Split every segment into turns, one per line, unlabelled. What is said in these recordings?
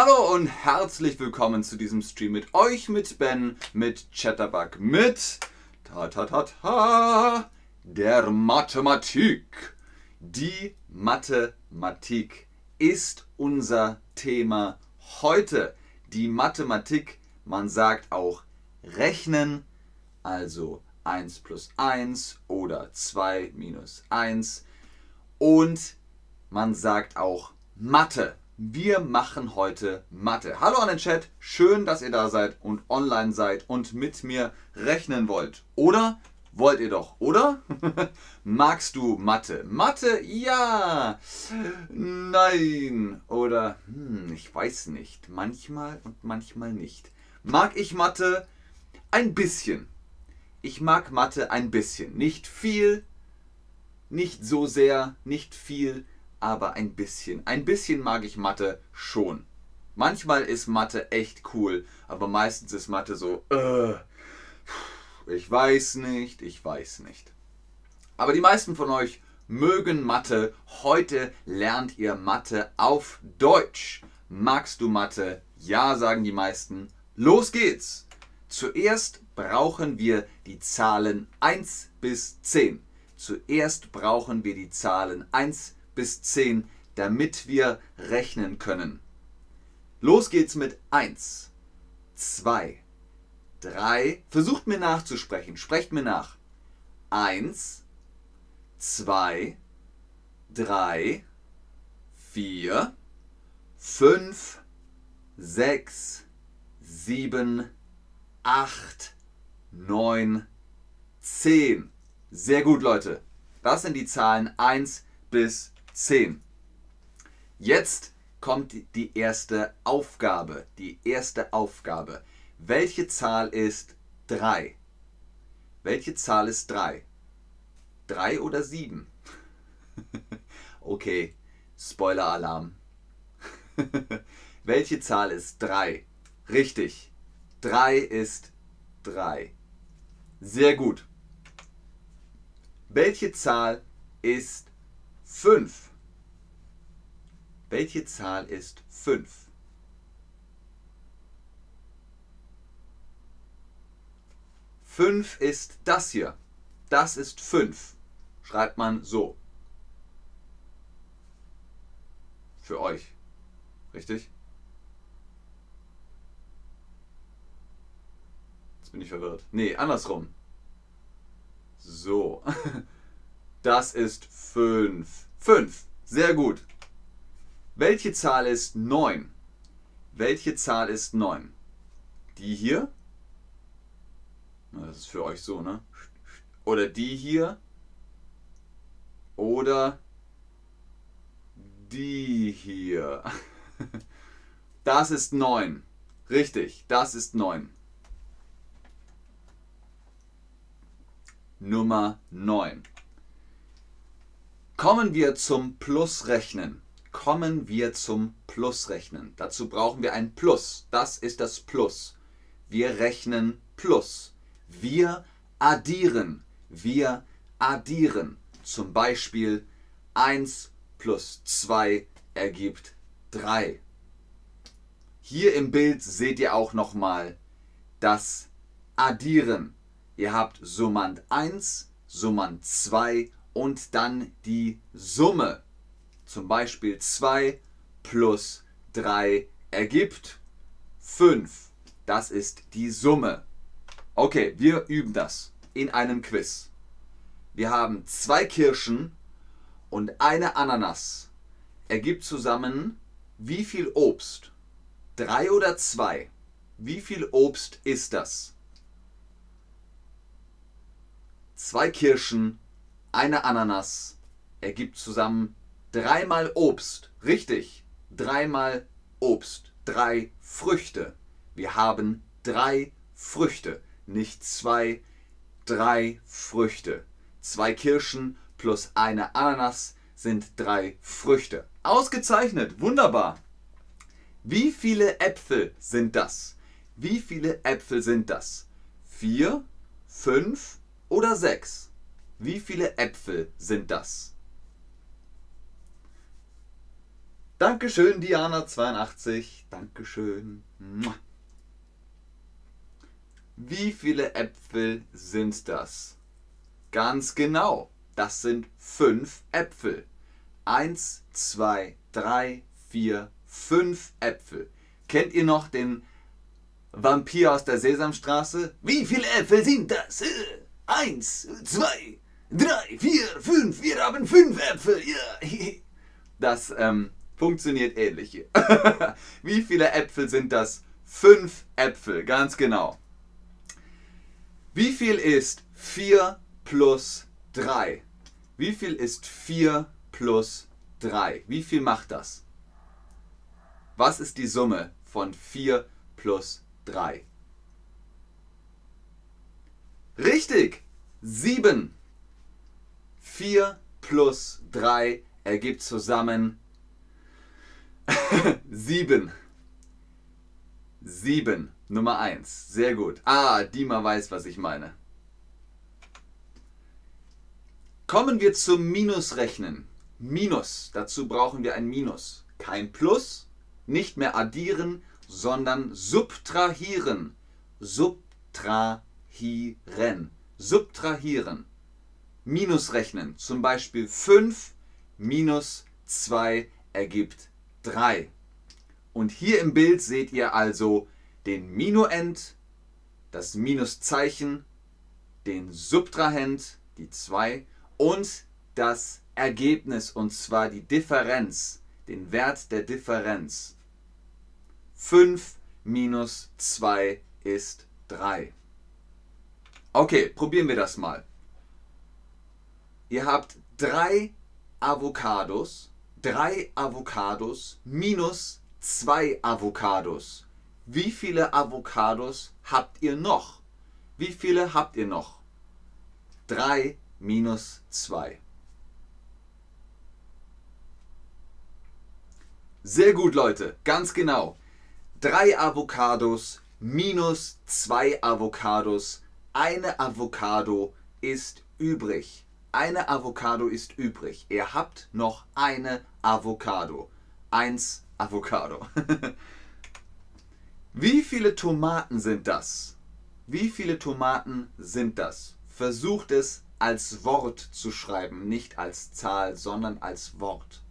Hallo und herzlich willkommen zu diesem Stream mit euch, mit Ben, mit Chatterbug, mit ta ta ta ta der Mathematik. Die Mathematik ist unser Thema heute. Die Mathematik, man sagt auch Rechnen, also 1 plus 1 oder 2 minus 1 und man sagt auch Mathe. Wir machen heute Mathe. Hallo an den Chat, schön, dass ihr da seid und online seid und mit mir rechnen wollt. Oder wollt ihr doch, oder? Magst du Mathe? Mathe, ja. Nein. Oder, hm, ich weiß nicht. Manchmal und manchmal nicht. Mag ich Mathe? Ein bisschen. Ich mag Mathe ein bisschen. Nicht viel, nicht so sehr, nicht viel, aber ein bisschen. Ein bisschen mag ich Mathe schon. Manchmal ist Mathe echt cool, aber meistens ist Mathe so, äh, ich weiß nicht, ich weiß nicht. Aber die meisten von euch mögen Mathe. Heute lernt ihr Mathe auf Deutsch. Magst du Mathe? Ja, sagen die meisten. Los geht's! Zuerst brauchen wir die Zahlen 1 bis 10. Zuerst brauchen wir die Zahlen 1 bis 10, damit wir rechnen können. Los geht's mit 1, 2, 3. Versucht mir nachzusprechen. Sprecht mir nach. 1, 2, 3, 4, 5, 6, 7, 8, 9, 10. Sehr gut, Leute. Das sind die Zahlen 1 bis 10. Jetzt kommt die erste Aufgabe. Die erste Aufgabe. Welche Zahl ist 3? Welche Zahl ist 3? 3 oder 7? okay, Spoiler-Alarm. Welche Zahl ist 3? Richtig. 3 ist 3. Sehr gut. Welche Zahl ist 5? Welche Zahl ist 5? Fünf ist das hier. Das ist 5. Schreibt man so. Für euch. Richtig? Jetzt bin ich verwirrt. Nee, andersrum. So. Das ist 5. 5. Sehr gut. Welche Zahl ist 9? Welche Zahl ist 9? Die hier? Das ist für euch so, ne? Oder die hier? Oder die hier? Das ist 9. Richtig, das ist 9. Nummer 9. Kommen wir zum Plusrechnen. Kommen wir zum Plusrechnen. Dazu brauchen wir ein Plus. Das ist das Plus. Wir rechnen Plus. Wir addieren. Wir addieren. Zum Beispiel 1 plus 2 ergibt 3. Hier im Bild seht ihr auch nochmal das Addieren. Ihr habt Summand 1, Summand 2 und dann die Summe. Zum Beispiel 2 plus 3 ergibt 5. Das ist die Summe. Okay, wir üben das in einem Quiz. Wir haben zwei Kirschen und eine Ananas. Ergibt zusammen wie viel Obst? Drei oder zwei? Wie viel Obst ist das? zwei Kirschen, eine Ananas ergibt zusammen dreimal Obst. Richtig, dreimal Obst, drei Früchte. Wir haben drei Früchte, nicht zwei, drei Früchte. Zwei Kirschen plus eine Ananas sind drei Früchte. Ausgezeichnet, wunderbar. Wie viele Äpfel sind das? Wie viele Äpfel sind das? Vier, fünf, oder 6? Wie viele Äpfel sind das? Dankeschön, Diana82. Dankeschön. Wie viele Äpfel sind das? Ganz genau, das sind fünf Äpfel. Eins, zwei, drei, vier, fünf Äpfel. Kennt ihr noch den Vampir aus der Sesamstraße? Wie viele Äpfel sind das? Eins, zwei, drei, vier, fünf. Wir haben fünf Äpfel. Ja. Das ähm, funktioniert ähnlich hier. Wie viele Äpfel sind das? Fünf Äpfel, ganz genau. Wie viel ist 4 plus 3? Wie viel ist 4 plus 3? Wie viel macht das? Was ist die Summe von 4 plus 3? Richtig! 7. 4 plus 3 ergibt zusammen 7. 7. Nummer 1. Sehr gut. Ah, Dima weiß, was ich meine. Kommen wir zum Minusrechnen. Minus. Dazu brauchen wir ein Minus. Kein Plus, nicht mehr addieren, sondern subtrahieren. Subtrahieren. Subtrahieren. Minusrechnen. Zum Beispiel 5 minus 2 ergibt 3. Und hier im Bild seht ihr also den Minuend, das Minuszeichen, den Subtrahend, die 2 und das Ergebnis, und zwar die Differenz, den Wert der Differenz. 5 minus 2 ist 3. Okay, probieren wir das mal. Ihr habt drei Avocados, drei Avocados minus zwei Avocados. Wie viele Avocados habt ihr noch? Wie viele habt ihr noch? 3 minus 2. Sehr gut, Leute. Ganz genau. 3 Avocados minus 2 Avocados. Eine Avocado ist übrig. Eine Avocado ist übrig. Ihr habt noch eine Avocado. Eins Avocado. Wie viele Tomaten sind das? Wie viele Tomaten sind das? Versucht es als Wort zu schreiben, nicht als Zahl, sondern als Wort.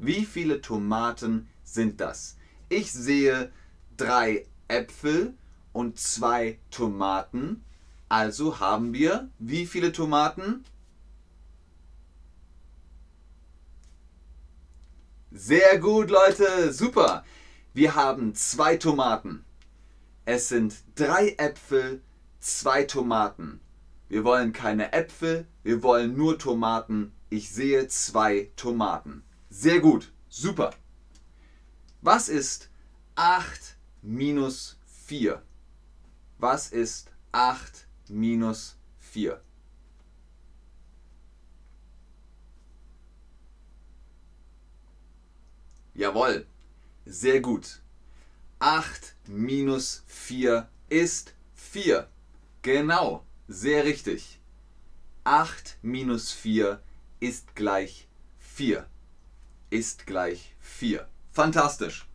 Wie viele Tomaten sind das? Ich sehe drei Äpfel und zwei Tomaten. Also haben wir wie viele Tomaten? Sehr gut, Leute. Super. Wir haben zwei Tomaten. Es sind drei Äpfel, zwei Tomaten. Wir wollen keine Äpfel, wir wollen nur Tomaten. Ich sehe zwei Tomaten. Sehr gut, super. Was ist 8 minus 4? Was ist 8 minus 4? Jawohl, sehr gut. 8 minus 4 ist 4. Genau, sehr richtig. 8 minus 4 ist gleich 4. Ist gleich 4. Fantastisch.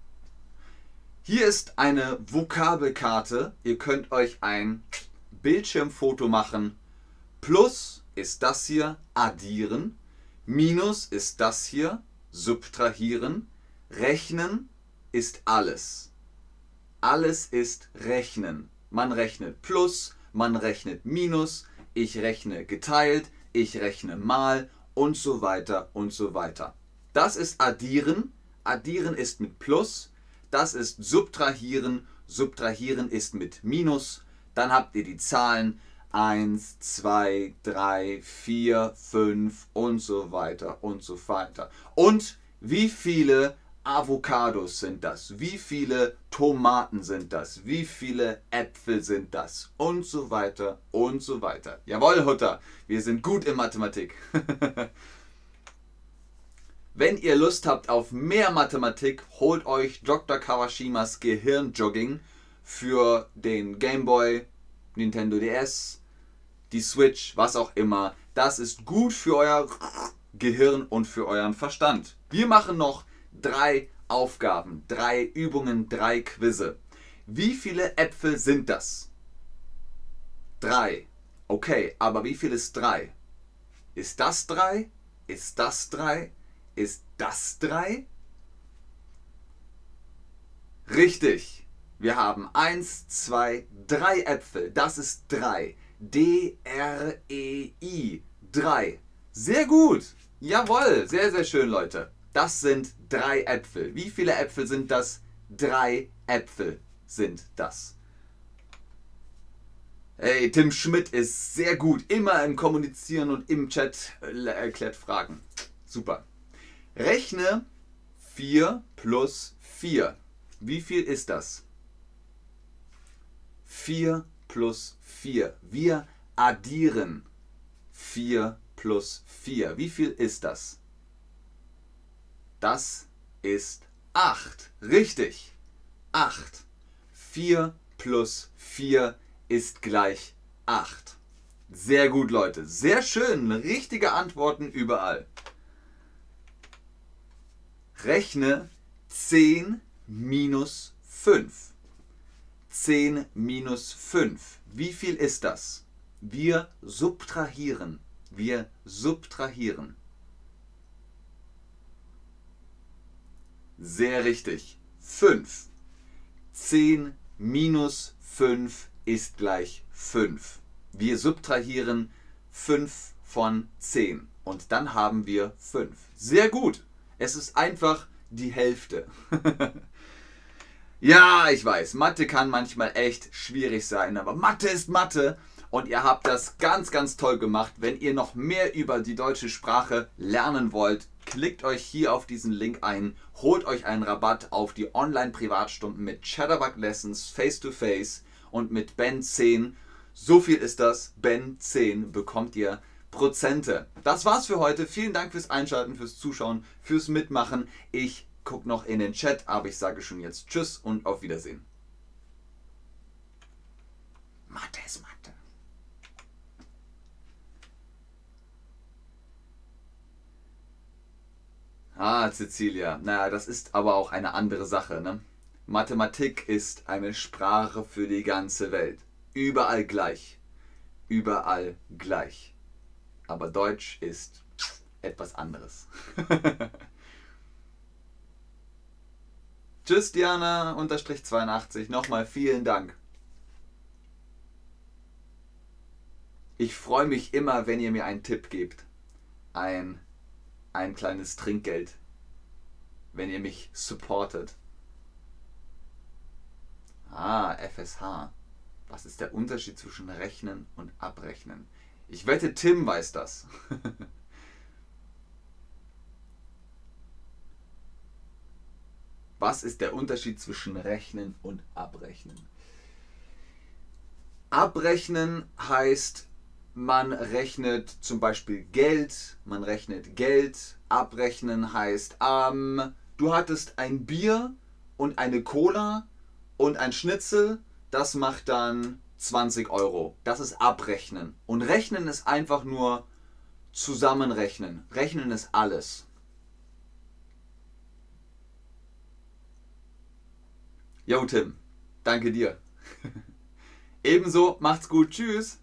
Hier ist eine Vokabelkarte. Ihr könnt euch ein Bildschirmfoto machen. Plus ist das hier addieren. Minus ist das hier subtrahieren. Rechnen ist alles. Alles ist Rechnen. Man rechnet Plus, man rechnet Minus, ich rechne geteilt, ich rechne mal und so weiter und so weiter. Das ist Addieren. Addieren ist mit Plus. Das ist Subtrahieren. Subtrahieren ist mit Minus. Dann habt ihr die Zahlen 1, 2, 3, 4, 5 und so weiter und so weiter. Und wie viele Avocados sind das? Wie viele Tomaten sind das? Wie viele Äpfel sind das? Und so weiter und so weiter. Jawohl, Hutter, wir sind gut in Mathematik. Wenn ihr Lust habt auf mehr Mathematik, holt euch Dr. Kawashimas Gehirnjogging für den Game Boy, Nintendo DS, die Switch, was auch immer. Das ist gut für euer Gehirn und für euren Verstand. Wir machen noch drei Aufgaben, drei Übungen, drei Quizze. Wie viele Äpfel sind das? Drei. Okay, aber wie viel ist drei? Ist das drei? Ist das drei? Ist das drei? Richtig. Wir haben eins, zwei, drei Äpfel. Das ist drei. D-R-E-I. Drei. Sehr gut. Jawohl. Sehr, sehr schön, Leute. Das sind drei Äpfel. Wie viele Äpfel sind das? Drei Äpfel sind das. Hey, Tim Schmidt ist sehr gut. Immer im Kommunizieren und im Chat erklärt Fragen. Super. Rechne 4 plus 4. Wie viel ist das? 4 plus 4. Wir addieren 4 plus 4. Wie viel ist das? Das ist 8. Richtig. 8. 4 plus 4 ist gleich 8. Sehr gut, Leute. Sehr schön. Richtige Antworten überall. Rechne 10 minus 5. 10 minus 5. Wie viel ist das? Wir subtrahieren. Wir subtrahieren. Sehr richtig. 5. 10 minus 5 ist gleich 5. Wir subtrahieren 5 von 10 und dann haben wir 5. Sehr gut. Es ist einfach die Hälfte. ja, ich weiß, Mathe kann manchmal echt schwierig sein, aber Mathe ist Mathe und ihr habt das ganz, ganz toll gemacht. Wenn ihr noch mehr über die deutsche Sprache lernen wollt, klickt euch hier auf diesen Link ein, holt euch einen Rabatt auf die Online-Privatstunden mit Chatterbug Lessons face to face und mit Ben 10. So viel ist das. Ben 10 bekommt ihr Prozente. Das war's für heute. Vielen Dank fürs Einschalten, fürs Zuschauen, fürs Mitmachen. Ich gucke noch in den Chat, aber ich sage schon jetzt Tschüss und auf Wiedersehen. Mathe ist Mathe. Ah, Cecilia. Naja, das ist aber auch eine andere Sache, ne? Mathematik ist eine Sprache für die ganze Welt. Überall gleich. Überall gleich. Aber Deutsch ist etwas anderes. Tschüss, Diana, unterstrich 82. Nochmal vielen Dank. Ich freue mich immer, wenn ihr mir einen Tipp gebt. Ein ein kleines Trinkgeld, wenn ihr mich supportet. Ah, FSH. Was ist der Unterschied zwischen Rechnen und Abrechnen? Ich wette, Tim weiß das. Was ist der Unterschied zwischen Rechnen und Abrechnen? Abrechnen heißt man rechnet zum Beispiel Geld, man rechnet Geld, abrechnen heißt, ähm, du hattest ein Bier und eine Cola und ein Schnitzel, das macht dann 20 Euro. Das ist abrechnen. Und rechnen ist einfach nur zusammenrechnen. Rechnen ist alles. Jo Tim, danke dir. Ebenso, macht's gut, tschüss.